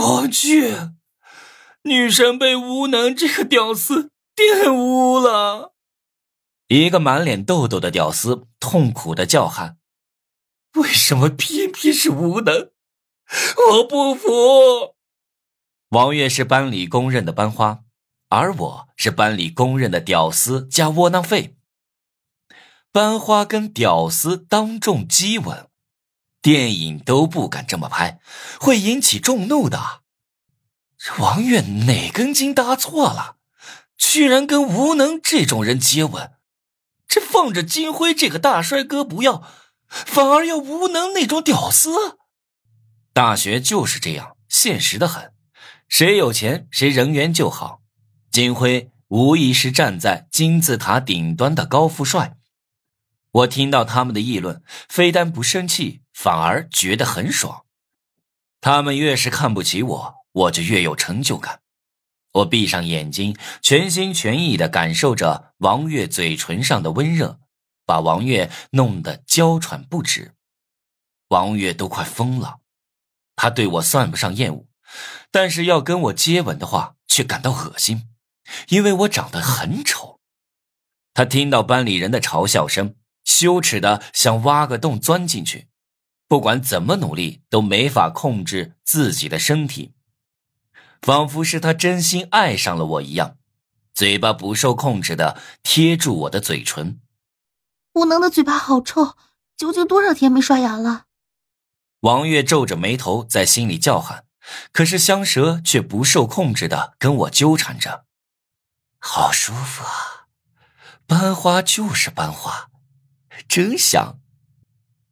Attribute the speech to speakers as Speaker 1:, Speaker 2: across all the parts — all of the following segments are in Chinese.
Speaker 1: 我去，女神被无能这个屌丝玷污了！一个满脸痘痘的屌丝痛苦的叫喊：“为什么偏偏是无能？我不服！”王月是班里公认的班花，而我是班里公认的屌丝加窝囊废。班花跟屌丝当众激吻，电影都不敢这么拍，会引起众怒的。这王月哪根筋搭错了？居然跟无能这种人接吻？这放着金辉这个大帅哥不要，反而要无能那种屌丝？大学就是这样，现实的很。谁有钱，谁人缘就好。金辉无疑是站在金字塔顶端的高富帅。我听到他们的议论，非但不生气，反而觉得很爽。他们越是看不起我，我就越有成就感。我闭上眼睛，全心全意的感受着王月嘴唇上的温热，把王月弄得娇喘不止。王月都快疯了，他对我算不上厌恶。但是要跟我接吻的话，却感到恶心，因为我长得很丑。他听到班里人的嘲笑声，羞耻的想挖个洞钻进去，不管怎么努力都没法控制自己的身体，仿佛是他真心爱上了我一样，嘴巴不受控制的贴住我的嘴唇。
Speaker 2: 无能的嘴巴好臭，究竟多少天没刷牙了？
Speaker 1: 王月皱着眉头在心里叫喊。可是香蛇却不受控制的跟我纠缠着，好舒服啊！班花就是班花，真香！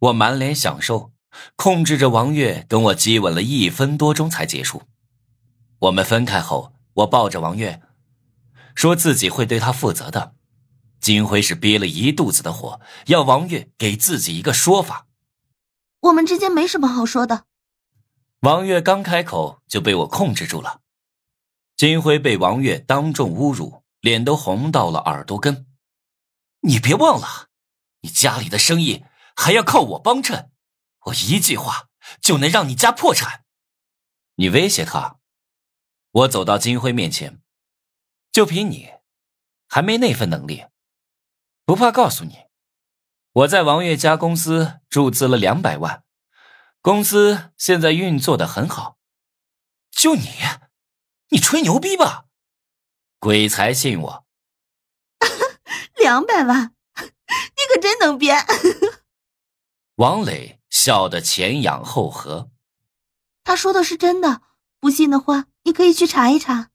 Speaker 1: 我满脸享受，控制着王月跟我激吻了一分多钟才结束。我们分开后，我抱着王月，说自己会对她负责的。金辉是憋了一肚子的火，要王月给自己一个说法。
Speaker 2: 我们之间没什么好说的。
Speaker 1: 王月刚开口就被我控制住了，金辉被王月当众侮辱，脸都红到了耳朵根。你别忘了，你家里的生意还要靠我帮衬，我一句话就能让你家破产。你威胁他？我走到金辉面前，就凭你，还没那份能力？不怕告诉你，我在王月家公司注资了两百万。公司现在运作的很好，就你，你吹牛逼吧？鬼才信我！
Speaker 2: 两百万，你可真能编！
Speaker 1: 王磊笑得前仰后合。
Speaker 2: 他说的是真的，不信的话，你可以去查一查。